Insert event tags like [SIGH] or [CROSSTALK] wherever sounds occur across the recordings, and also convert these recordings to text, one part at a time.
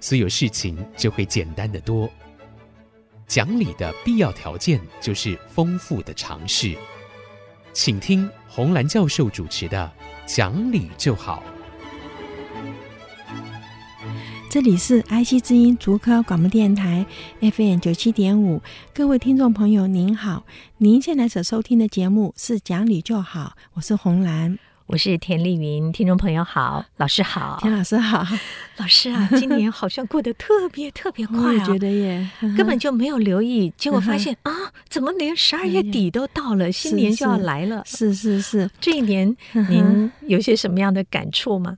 所有事情就会简单得多。讲理的必要条件就是丰富的常识。请听红兰教授主持的《讲理就好》。这里是 IC 之音竹科广播电台 FM 九七点五，各位听众朋友您好，您现在所收听的节目是《讲理就好》，我是红兰。我是田丽云，听众朋友好，老师好，田老师好，老师啊，[LAUGHS] 今年好像过得特别特别快啊，我觉得耶，根本就没有留意，结果发现 [LAUGHS] 啊，怎么连十二月底都到了，新年就要来了，是是是，这一年 [LAUGHS] 您有些什么样的感触吗？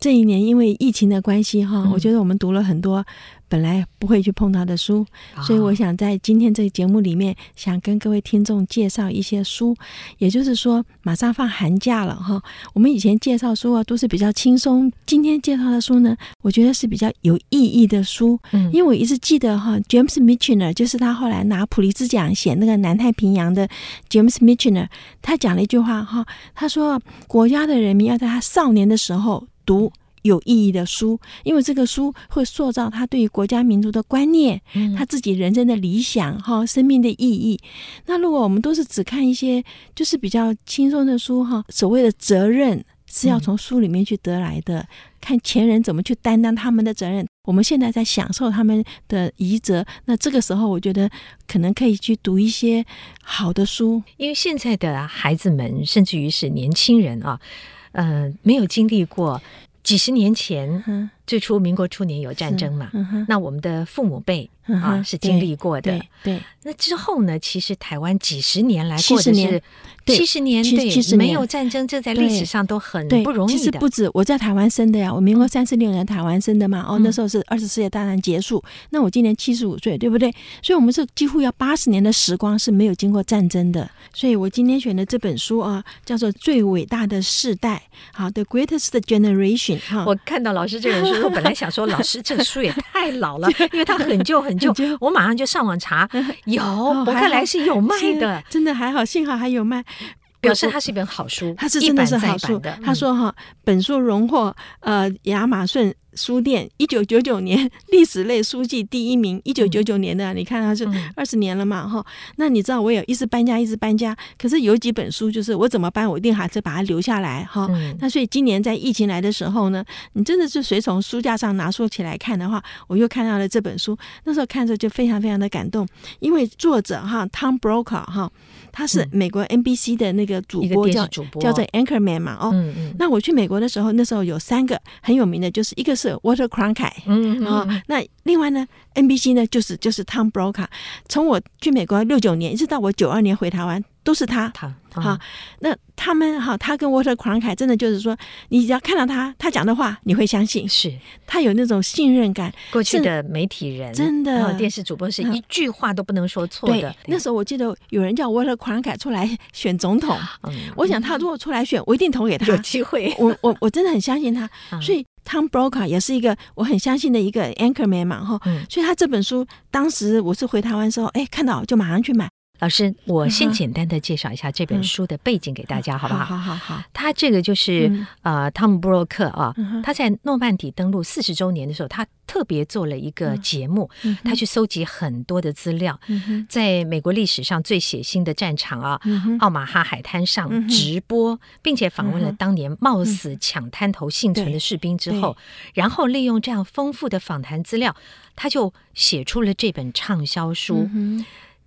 这一年因为疫情的关系哈，我觉得我们读了很多。本来不会去碰到的书，所以我想在今天这个节目里面，想跟各位听众介绍一些书。也就是说，马上放寒假了哈，我们以前介绍书啊都是比较轻松，今天介绍的书呢，我觉得是比较有意义的书。嗯，因为我一直记得哈，James Michener 就是他后来拿普利兹奖写那个南太平洋的 James Michener，他讲了一句话哈，他说国家的人民要在他少年的时候读。有意义的书，因为这个书会塑造他对于国家民族的观念，他自己人生的理想哈，生命的意义。那如果我们都是只看一些就是比较轻松的书哈，所谓的责任是要从书里面去得来的，看前人怎么去担当他们的责任。我们现在在享受他们的遗泽，那这个时候我觉得可能可以去读一些好的书，因为现在的孩子们，甚至于是年轻人啊，呃，没有经历过。几十年前，最初民国初年有战争嘛？那我们的父母辈啊是经历过的。对，那之后呢？其实台湾几十年来过的是七十年，对，没有战争，这在历史上都很不容易的。其实不止我在台湾生的呀，我民国三十六年台湾生的嘛。哦，那时候是二次世界大战结束。那我今年七十五岁，对不对？所以，我们是几乎要八十年的时光是没有经过战争的。所以我今天选的这本书啊，叫做《最伟大的世代》。好，《The Greatest Generation》。我看到老师这本书，我本来想说，老师这个书也太老了，[LAUGHS] 因为它很旧很旧。我马上就上网查，有，我看来是有卖的，真的还好，幸好还有卖，表示它是一本好书，它是真的是好书。他说哈，本书荣获呃亚马逊。书店一九九九年历史类书籍第一名，一九九九年的，你看它是二十年了嘛哈、嗯？那你知道我有一直搬家，一直搬家，可是有几本书就是我怎么搬，我一定还是把它留下来哈、嗯。那所以今年在疫情来的时候呢，你真的是随从书架上拿书起来看的话，我又看到了这本书。那时候看着就非常非常的感动，因为作者哈 Tom Brokaw 哈，他是美国 NBC 的那个主播，叫叫做 Anchorman 嘛哦、嗯嗯。那我去美国的时候，那时候有三个很有名的，就是一个是。Walter Cronkite，嗯，啊、哦，那另外呢，NBC 呢，就是就是 Tom Brokaw。从我去美国六九年，一直到我九二年回台湾，都是他。他，好、嗯，那他们哈，他跟 Walter Cronkite 真的就是说，你只要看到他，他讲的话，你会相信，是。他有那种信任感。过去的媒体人真的，电视主播是一句话都不能说错的。那时候我记得有人叫 Walter Cronkite 出来选总统，嗯，我想他如果出来选，我一定投给他，有机会。我我我真的很相信他，嗯、所以。Tom Brokaw 也是一个我很相信的一个 anchorman 嘛，哈、嗯，所以他这本书当时我是回台湾的时候，哎，看到就马上去买。老师，我先简单的介绍一下这本书的背景给大家，好不好？好好好。他这个就是呃，汤姆布洛克啊，他在诺曼底登陆四十周年的时候，他特别做了一个节目，他去搜集很多的资料，在美国历史上最血腥的战场啊，奥马哈海滩上直播，并且访问了当年冒死抢滩头幸存的士兵之后，然后利用这样丰富的访谈资料，他就写出了这本畅销书。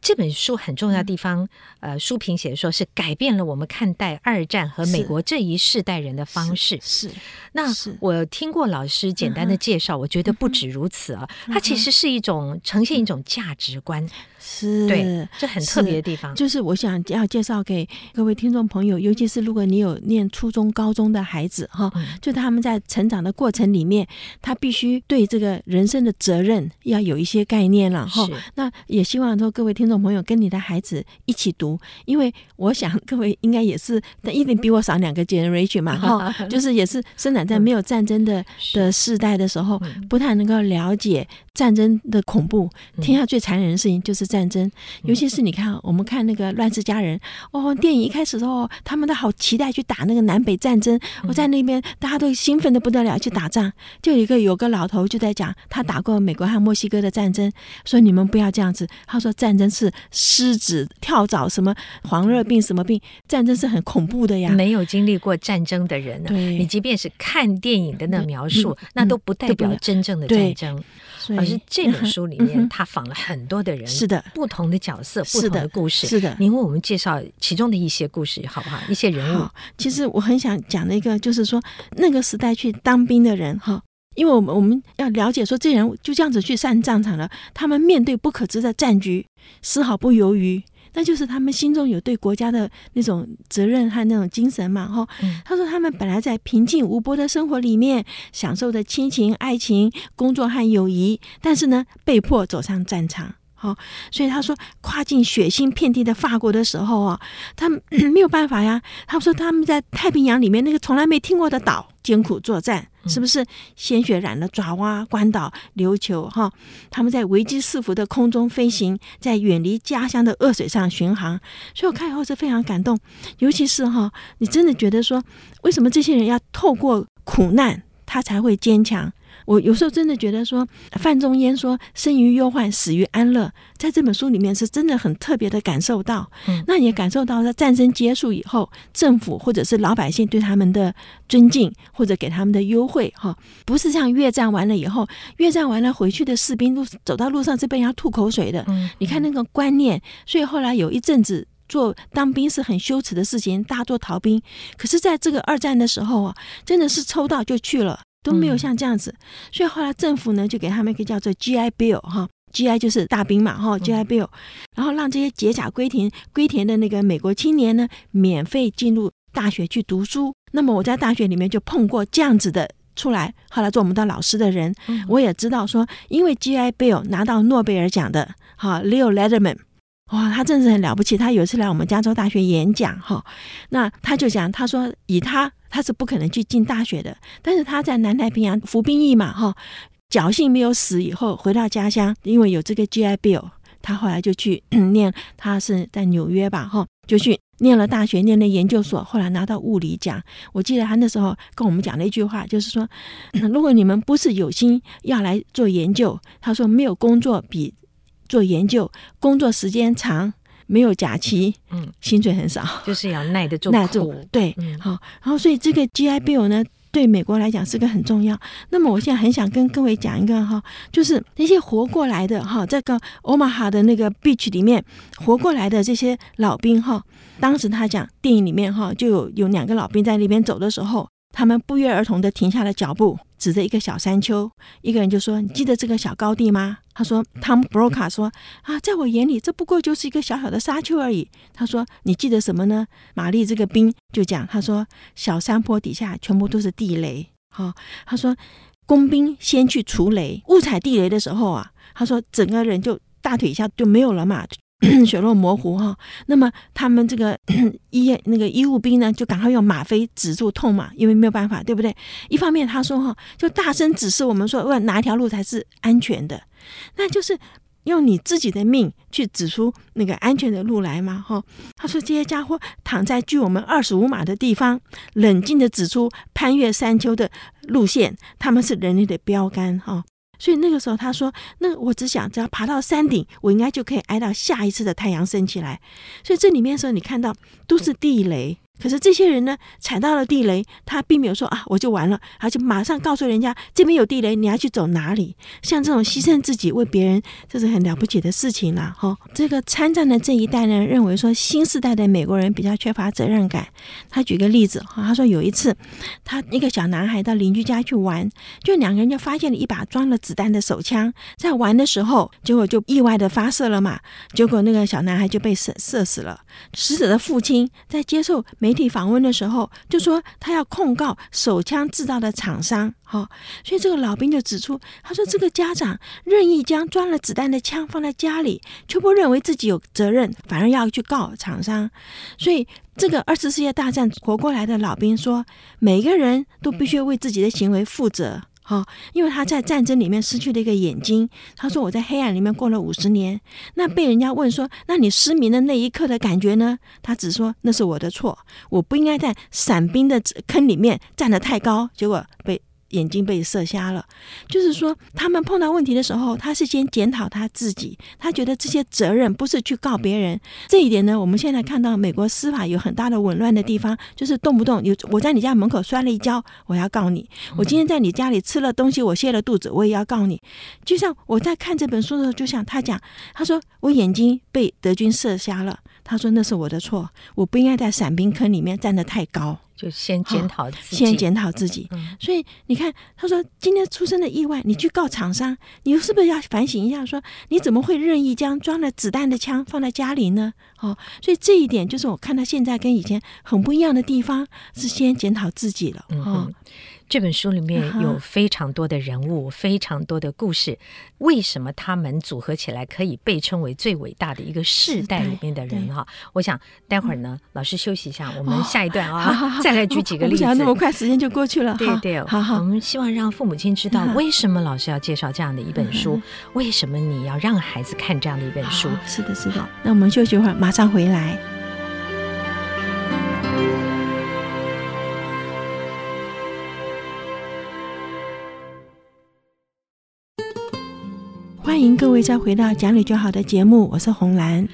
这本书很重要的地方，呃，书评写说是改变了我们看待二战和美国这一世代人的方式。是，是，那我听过老师简单的介绍，我觉得不止如此啊，它其实是一种呈现一种价值观。是，对，这很特别的地方。就是我想要介绍给各位听众朋友，尤其是如果你有念初中、高中的孩子哈，就他们在成长的过程里面，他必须对这个人生的责任要有一些概念了哈。那也希望说各位听众朋友跟你的孩子一起读，因为我想各位应该也是，但一定比我少两个 generation 嘛哈，[LAUGHS] 就是也是生长在没有战争的的世代的时候，不太能够了解战争的恐怖。天下最残忍的事情就是。战争，尤其是你看，我们看那个《乱世佳人》哦，电影一开始的时候，他们都好期待去打那个南北战争。我在那边，大家都兴奋的不得了，去打仗。就有一个有个老头就在讲，他打过美国和墨西哥的战争，说你们不要这样子。他说战争是狮子跳蚤，什么黄热病，什么病，战争是很恐怖的呀。没有经历过战争的人呢，对你即便是看电影的那描述，那都不代表真正的战争。而是这本 [LAUGHS] 书里面，他访了很多的人，是的。不同的角色，不同的故事，是的。您为我们介绍其中的一些故事，好不好？一些人物。其实我很想讲的一个，就是说那个时代去当兵的人，哈，因为我们我们要了解说，这人就这样子去上战场了，他们面对不可知的战局，丝毫不犹豫。那就是他们心中有对国家的那种责任和那种精神嘛，哈。他说他们本来在平静无波的生活里面，享受着亲情、爱情、工作和友谊，但是呢，被迫走上战场。好，所以他说跨进血腥遍地的法国的时候啊，他们没有办法呀。他说他们在太平洋里面那个从来没听过的岛，艰苦作战，是不是鲜血染了爪哇、关岛、琉球？哈，他们在危机四伏的空中飞行，在远离家乡的恶水上巡航。所以我看以后是非常感动，尤其是哈，你真的觉得说，为什么这些人要透过苦难，他才会坚强？我有时候真的觉得说，范仲淹说“生于忧患，死于安乐”，在这本书里面是真的很特别的感受到。嗯，那也感受到在战争结束以后，政府或者是老百姓对他们的尊敬，或者给他们的优惠，哈，不是像越战完了以后，越战完了回去的士兵路走到路上是被人家吐口水的。嗯，你看那个观念，所以后来有一阵子做当兵是很羞耻的事情，大做逃兵。可是在这个二战的时候啊，真的是抽到就去了。都没有像这样子，所以后来政府呢就给他们一个叫做 GI Bill 哈，GI 就是大兵嘛哈，GI Bill，然后让这些解甲归田归田的那个美国青年呢免费进入大学去读书。那么我在大学里面就碰过这样子的出来，后来做我们的老师的人，我也知道说，因为 GI Bill 拿到诺贝尔奖的哈，Leo Letterman。哇，他真是很了不起！他有一次来我们加州大学演讲，哈，那他就讲，他说以他他是不可能去进大学的，但是他在南太平洋服兵役嘛，哈，侥幸没有死以后回到家乡，因为有这个 GI Bill，他后来就去念，他是在纽约吧，哈，就去念了大学，念了研究所，后来拿到物理奖。我记得他那时候跟我们讲了一句话，就是说，[CLEARS THROAT] 如果你们不是有心要来做研究，他说没有工作比。做研究，工作时间长，没有假期，嗯，薪水很少，就是要耐得住，耐住，对，嗯、好，然后所以这个 GI Bill 呢，对美国来讲是个很重要。那么我现在很想跟各位讲一个哈，就是那些活过来的哈，这个 Omaha 的那个 beach 里面活过来的这些老兵哈，当时他讲电影里面哈，就有有两个老兵在那边走的时候，他们不约而同地停下了脚步。指着一个小山丘，一个人就说：“你记得这个小高地吗？”他说：“Tom Brokaw 说啊，在我眼里，这不过就是一个小小的沙丘而已。”他说：“你记得什么呢？”玛丽这个兵就讲：“他说小山坡底下全部都是地雷。好，他说工兵先去除雷，误踩地雷的时候啊，他说整个人就大腿下就没有了嘛。” [CLEARS THROAT] 血肉模糊哈，那么他们这个 [CLEARS THROAT] 医那个医务兵呢，就赶快用吗啡止住痛嘛，因为没有办法，对不对？一方面他说哈，就大声指示我们说，问哪一条路才是安全的，那就是用你自己的命去指出那个安全的路来嘛哈。他说这些家伙躺在距我们二十五码的地方，冷静地指出攀越山丘的路线，他们是人类的标杆哈。所以那个时候，他说：“那我只想，只要爬到山顶，我应该就可以挨到下一次的太阳升起来。”所以这里面的时候，你看到都是地雷，可是这些人呢，踩到了地雷，他并没有说啊，我就完了，而且马上告诉人家这边有地雷，你要去走哪里？像这种牺牲自己为别人，这是很了不起的事情了。哈，这个参战的这一代呢，认为说新时代的美国人比较缺乏责任感。他举个例子，哈，他说有一次，他一个小男孩到邻居家去玩，就两个人就发现了一把装了子弹的手枪，在玩的时候，结果就意外的发射了嘛，结果那个小男孩就被射射死了。死者的父亲在接受媒体访问的时候，就说他要控告手枪制造的厂商。好，所以这个老兵就指出，他说这个家长任意将装了子弹的枪放在家里，却不认为自己有责任，反而要去告厂商。所以这个二次世界大战活过来的老兵说，每个人都必须为自己的行为负责。哦，因为他在战争里面失去了一个眼睛。他说：“我在黑暗里面过了五十年。”那被人家问说：“那你失明的那一刻的感觉呢？”他只说：“那是我的错，我不应该在伞兵的坑里面站得太高，结果被。”眼睛被射瞎了，就是说，他们碰到问题的时候，他是先检讨他自己，他觉得这些责任不是去告别人。这一点呢，我们现在看到美国司法有很大的紊乱的地方，就是动不动有我在你家门口摔了一跤，我要告你；我今天在你家里吃了东西，我泻了肚子，我也要告你。就像我在看这本书的时候，就像他讲，他说我眼睛被德军射瞎了，他说那是我的错，我不应该在伞兵坑里面站得太高。就先检讨自己，先检讨自己。嗯、所以你看，他说今天出生的意外，你去告厂商，你是不是要反省一下？说你怎么会任意将装了子弹的枪放在家里呢？哦，所以这一点就是我看到现在跟以前很不一样的地方，是先检讨自己了。哦。嗯这本书里面有非常多的人物，非常多的故事。为什么他们组合起来可以被称为最伟大的一个世代里面的人？哈，我想待会儿呢，老师休息一下，我们下一段啊，再来举几个例子。那么快，时间就过去了。[LAUGHS] 对对，好好，我们希望让父母亲知道为什么老师要介绍这样的一本书，为什么你要让孩子看这样的一本书。是的，是的。那我们休息一会儿，马上回来。欢迎各位再回到讲理就好的节目，我是红兰。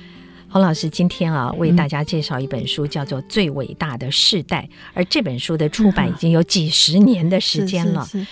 洪老师今天啊，为大家介绍一本书，叫做《最伟大的世代》，嗯，而这本书的出版已经有几十年的时间了。嗯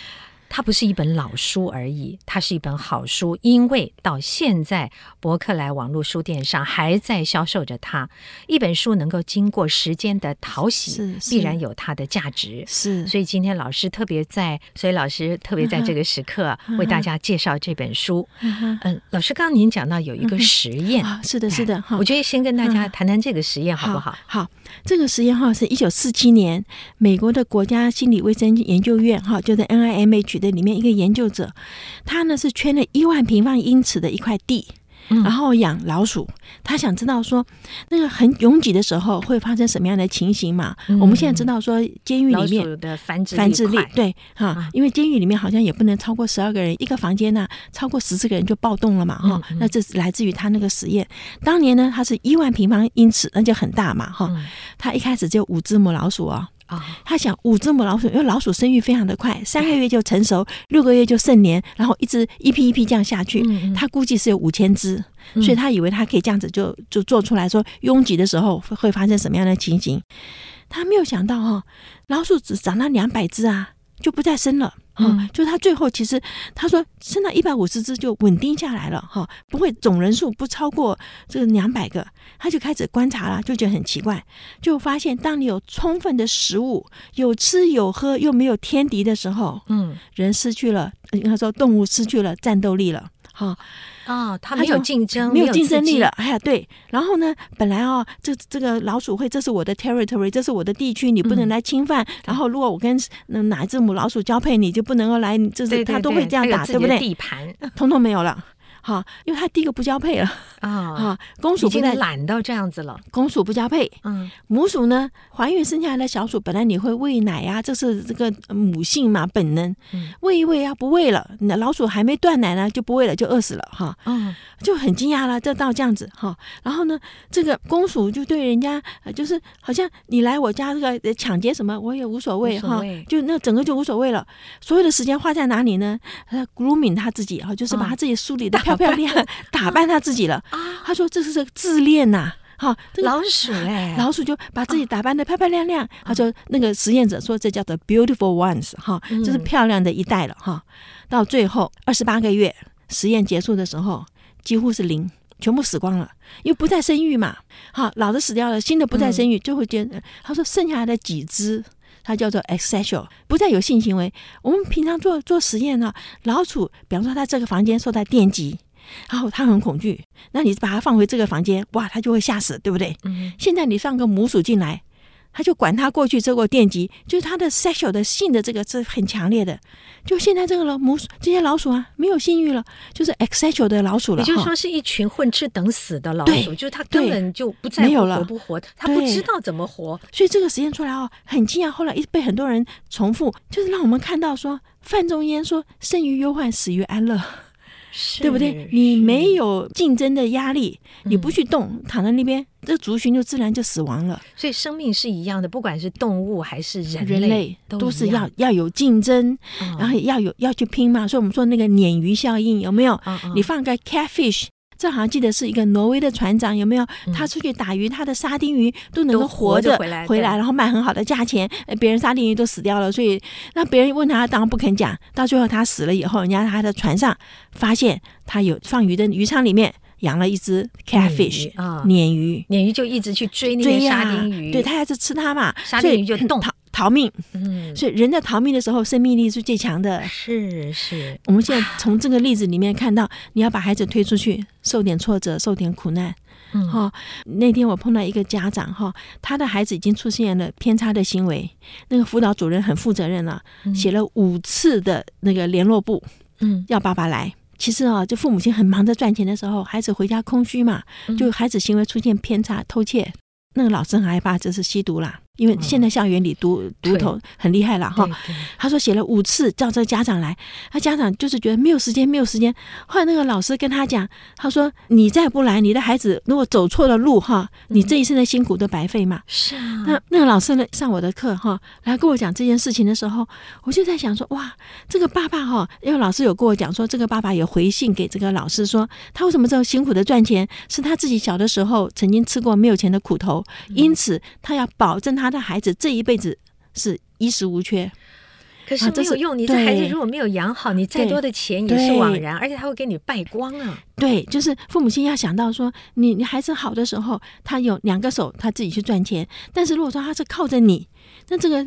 它不是一本老书而已，它是一本好书，因为到现在博客来网络书店上还在销售着它。一本书能够经过时间的淘洗，必然有它的价值。是，所以今天老师特别在，所以老师特别在这个时刻为大家介绍这本书。嗯，嗯老师刚刚您讲到有一个实验，嗯、是的，是的，我觉得先跟大家谈谈这个实验好不好？好，好，这个实验哈是一九四七年美国的国家心理卫生研究院哈，就在 NIMH。的里面一个研究者，他呢是圈了一万平方英尺的一块地，嗯、然后养老鼠。他想知道说，那个很拥挤的时候会发生什么样的情形嘛？嗯、我们现在知道说，监狱里面的繁殖繁殖力对哈，啊、因为监狱里面好像也不能超过十二个人一个房间呢，超过十四个人就暴动了嘛哈。嗯嗯、那这是来自于他那个实验。当年呢，他是一万平方英尺，那就很大嘛哈。他一开始就五只母老鼠啊、哦。啊，他想五只母老鼠，因为老鼠生育非常的快，三个月就成熟，六个月就盛年，然后一直一批一批这样下去。他估计是有五千只，所以他以为他可以这样子就就做出来说，拥挤的时候会会发生什么样的情形。他没有想到哈，老鼠只长到两百只啊，就不再生了。嗯，就他最后其实他说生到一百五十只就稳定下来了哈，不会总人数不超过这个两百个，他就开始观察了，就觉得很奇怪，就发现当你有充分的食物，有吃有喝又没有天敌的时候，嗯，人失去了，应该说动物失去了战斗力了，哈。啊，它没有竞争，没有竞争力了。哎呀，对。然后呢，本来哦，这这个老鼠会，这是我的 territory，这是我的地区，你不能来侵犯。嗯、然后，如果我跟那哪一只母老鼠交配，你就不能够来，这是它都会这样打，对不对？地盘 [LAUGHS] 通通没有了。哈，因为他第一个不交配了啊，[LAUGHS] 哈，公鼠现在懒到这样子了。公鼠不交配，嗯，母鼠呢，怀孕生下来的小鼠，本来你会喂奶呀，这是这个母性嘛，本能，喂一喂啊，不喂了，那老鼠还没断奶呢，就不喂了，就饿死了，哈，嗯，就很惊讶了，这到这样子，哈，然后呢，这个公鼠就对人家，就是好像你来我家这个抢劫什么，我也无所谓，哈，就那整个就无所谓了，所有的时间花在哪里呢？他 grooming 他自己，哈，就是把他自己梳理的漂。漂亮，打扮她自己了。啊，她说：“这是这个自恋呐，好，这个、老鼠哎，老鼠就把自己打扮的漂漂亮亮。他说那个实验者说这叫做 beautiful ones 哈，这是漂亮的一代了哈。到最后二十八个月实验结束的时候，几乎是零，全部死光了，因为不再生育嘛。好，老的死掉了，新的不再生育，就会觉得他说剩下来的几只。它叫做 asexual，不再有性行为。我们平常做做实验呢，老鼠，比方说它这个房间受到电击，然后他很恐惧，那你把他放回这个房间，哇，他就会吓死，对不对？嗯。现在你放个母鼠进来。他就管他过去受过电击，就是他的 sexual 的性的这个是很强烈的。就现在这个老母鼠这些老鼠啊，没有性欲了，就是 asexual 的老鼠了。也就是说，是一群混吃等死的老鼠，就是他根本就不在乎活不活，他不知道怎么活。所以这个实验出来哦，很惊讶。后来一直被很多人重复，就是让我们看到说，范仲淹说：“生于忧患，死于安乐。”对不对？你没有竞争的压力，你不去动，躺在那边，这族群就自然就死亡了。所以生命是一样的，不管是动物还是人类，人类都是要要有竞争，然后要有要去拼嘛。所以我们说那个鲶鱼效应有没有？你放个 catfish。这好像记得是一个挪威的船长，有没有？他出去打鱼，他的沙丁鱼都能够活着回来，回来，然后卖很好的价钱。别人沙丁鱼都死掉了，所以那别人问他，当然不肯讲。到最后他死了以后，人家他的船上发现他有放鱼的鱼舱里面养了一只 catfish 啊，鲶鱼，鲶鱼就一直去追那些沙丁鱼，对，他还是吃它嘛，沙丁鱼就动。逃命，嗯，所以人在逃命的时候，生命力是最强的。是是，我们现在从这个例子里面看到，你要把孩子推出去，受点挫折，受点苦难。嗯，哈，那天我碰到一个家长，哈，他的孩子已经出现了偏差的行为，那个辅导主任很负责任了，写了五次的那个联络簿，嗯，要爸爸来。其实啊，就父母亲很忙着赚钱的时候，孩子回家空虚嘛，就孩子行为出现偏差，偷窃，那个老师很害怕，这是吸毒啦。因为现在校园里毒毒头很厉害了哈，他说写了五次叫这个家长来，他家长就是觉得没有时间，没有时间。后来那个老师跟他讲，他说你再不来，你的孩子如果走错了路哈，你这一生的辛苦都白费嘛。是啊。那那个老师呢，上我的课哈，来跟我讲这件事情的时候，我就在想说，哇，这个爸爸哈，因为老师有跟我讲说，这个爸爸有回信给这个老师说，他为什么这么辛苦的赚钱，是他自己小的时候曾经吃过没有钱的苦头，因此他要保证他。他的孩子这一辈子是衣食无缺，可是没有用。你这孩子如果没有养好，你再多的钱也是枉然，而且他会给你败光啊。对，就是父母亲要想到说，你你孩子好的时候，他有两个手，他自己去赚钱。但是如果说他是靠着你。那这个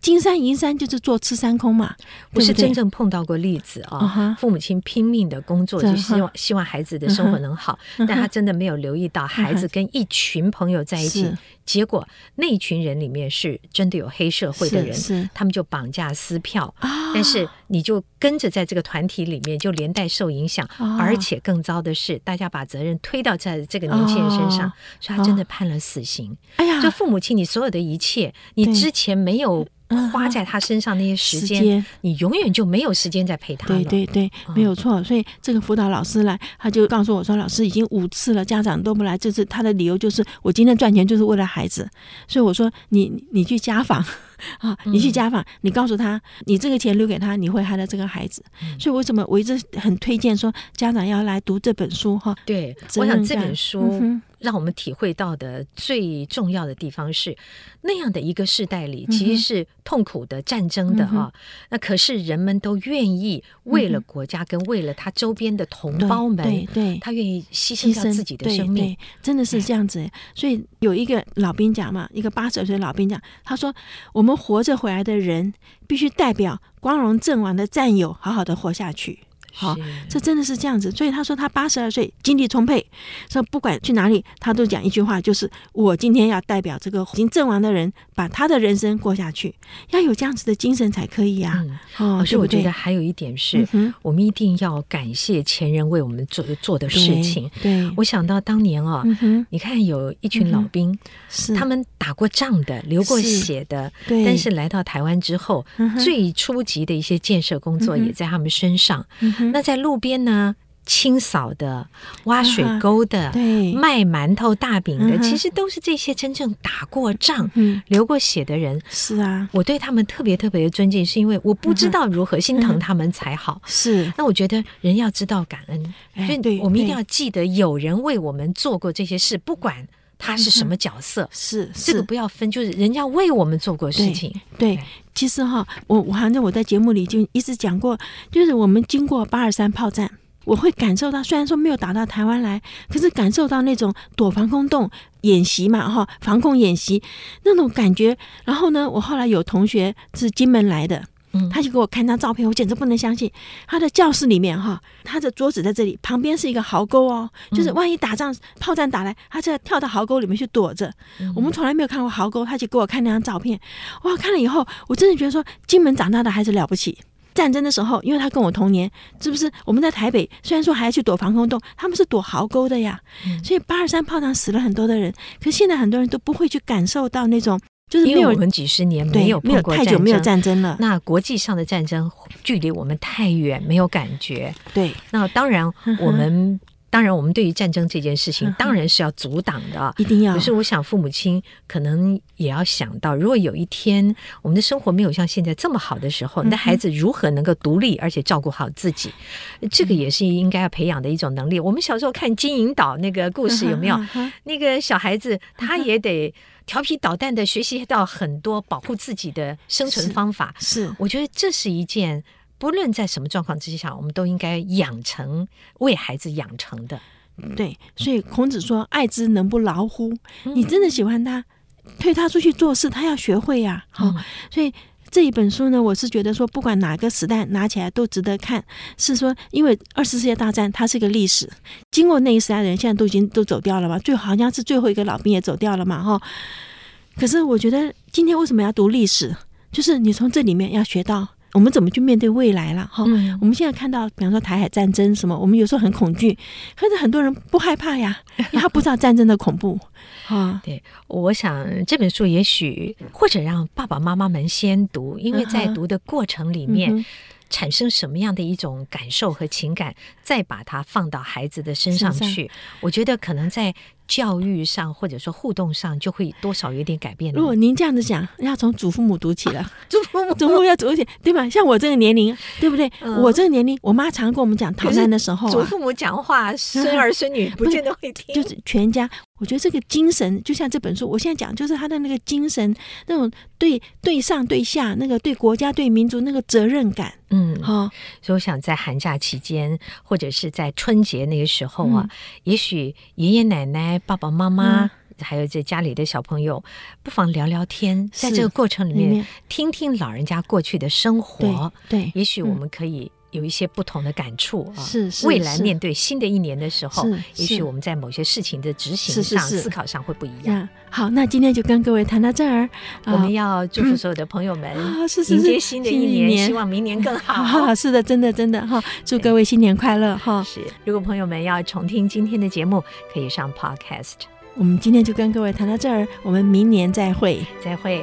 金山银山就是坐吃山空嘛，不是真正碰到过例子啊、哦。Uh. 父母亲拼命的工作，就希望、uh. 希望孩子的生活能好，uh. 但他真的没有留意到孩子跟一群朋友在一起，uh. 结果那一群人里面是真的有黑社会的人，是他们就绑架撕票，uh. 但是你就跟着在这个团体里面，就连带受影响，uh. 而且更糟的是，大家把责任推到在这个年轻人身上，uh. 所以他真的判了死刑。哎呀，就父母亲，你所有的一切，你之前没有花在他身上那些时间，时间你永远就没有时间再陪他了。对对对，没有错。所以这个辅导老师来，他就告诉我说：“老师已经五次了，家长都不来，这次他的理由就是我今天赚钱就是为了孩子。”所以我说：“你你去家访 [LAUGHS] 啊，你去家访，你告诉他，你这个钱留给他，你会害了这个孩子。”所以为什么我一直很推荐说家长要来读这本书哈？对，我想这本书。嗯让我们体会到的最重要的地方是，那样的一个世代里，其实是痛苦的、战争的啊。那可是人们都愿意为了国家跟为了他周边的同胞们，对对，他愿意牺牲掉自己的生命，真的是这样子。所以有一个老兵讲嘛，一个八十二岁老兵讲，他说：“我我们活着回来的人，必须代表光荣阵亡的战友，好好的活下去。”好，这真的是这样子。所以他说他八十二岁，精力充沛，说不管去哪里，他都讲一句话，就是我今天要代表这个已经阵亡的人，把他的人生过下去，要有这样子的精神才可以啊。嗯、哦，所以我觉得还有一点是、嗯，我们一定要感谢前人为我们做做的事情。对，对我想到当年啊、哦嗯，你看有一群老兵，嗯、是他们打过仗的，流过血的，对，但是来到台湾之后，嗯、最初级的一些建设工作也在他们身上。嗯。那在路边呢，清扫的、挖水沟的、对。卖馒头大饼的，其实都是这些真正打过仗、流过血的人。是啊，我对他们特别特别的尊敬，是因为我不知道如何心疼他们才好。是，那我觉得人要知道感恩，所以我们一定要记得有人为我们做过这些事，不管他是什么角色？嗯、是，这个不要分，就是人家为我们做过事情。对，对，其实哈，我我好像我在节目里就一直讲过，就是我们经过八二三炮战，我会感受到，虽然说没有打到台湾来，可是感受到那种躲防空洞演习嘛，哈，防空演习那种感觉。然后呢，我后来有同学是金门来的。他就给我看张照片，我简直不能相信。他的教室里面哈，他的桌子在这里，旁边是一个壕沟哦，就是万一打仗炮战打来，他就要跳到壕沟里面去躲着。我们从来没有看过壕沟，他就给我看那张照片。哇，看了以后，我真的觉得说，金门长大的孩子了不起。战争的时候，因为他跟我同年，是不是？我们在台北虽然说还要去躲防空洞，他们是躲壕沟的呀。所以八二三炮仗死了很多的人，可是现在很多人都不会去感受到那种。就是因为我们几十年没有碰过太久没有战争了，那国际上的战争距离我们太远，没有感觉。对，那当然我们当然我们对于战争这件事情当然是要阻挡的，一定要。可是我想父母亲可能也要想到，如果有一天我们的生活没有像现在这么好的时候，你的孩子如何能够独立而且照顾好自己？这个也是应该要培养的一种能力。我们小时候看金银岛那个故事有没有？那个小孩子他也得。调皮捣蛋的学习到很多保护自己的生存方法，是，是我觉得这是一件不论在什么状况之下，我们都应该养成为孩子养成的。对，所以孔子说：“爱之能不劳乎？”你真的喜欢他，推他出去做事，他要学会呀。好，所以。这一本书呢，我是觉得说，不管哪个时代拿起来都值得看。是说，因为二次世界大战它是一个历史，经过那一时代的人现在都已经都走掉了嘛，最好像是最后一个老兵也走掉了嘛，哈。可是我觉得今天为什么要读历史？就是你从这里面要学到我们怎么去面对未来了，哈。嗯。我们现在看到，比方说台海战争什么，我们有时候很恐惧，可是很多人不害怕呀，[LAUGHS] 因为他不知道战争的恐怖。啊，对，我想这本书也许或者让爸爸妈妈们先读，因为在读的过程里面产生什么样的一种感受和情感，再把它放到孩子的身上去，我觉得可能在。教育上或者说互动上就会多少有点改变。如果您这样子讲，要从祖父母读起了，祖父母祖父母要读起，对吧？像我这个年龄，对不对？嗯、我这个年龄，我妈常跟我们讲逃难的时候、啊，祖父母讲话，孙儿孙女 [LAUGHS] 不见得会听，就是全家。我觉得这个精神，就像这本书，我现在讲，就是他的那个精神，那种对对上对下，那个对国家对民族那个责任感，嗯，哈、哦。所以我想在寒假期间，或者是在春节那个时候啊，嗯、也许爷爷奶奶、爸爸妈妈，嗯、还有在家里的小朋友，不妨聊聊天，在这个过程里面，里面听听老人家过去的生活，对，对也许我们可以。有一些不同的感触啊，是是。未来面对新的一年的时候，也许我们在某些事情的执行上、思考上会不一样。好，那今天就跟各位谈到这儿。我们要祝福所有的朋友们迎接新的一年，希望明年更好。[LAUGHS] 是的，真的真的哈，祝各位新年快乐哈。是，如果朋友们要重听今天的节目，可以上 Podcast。我们今天就跟各位谈到这儿，我们明年再会，再会。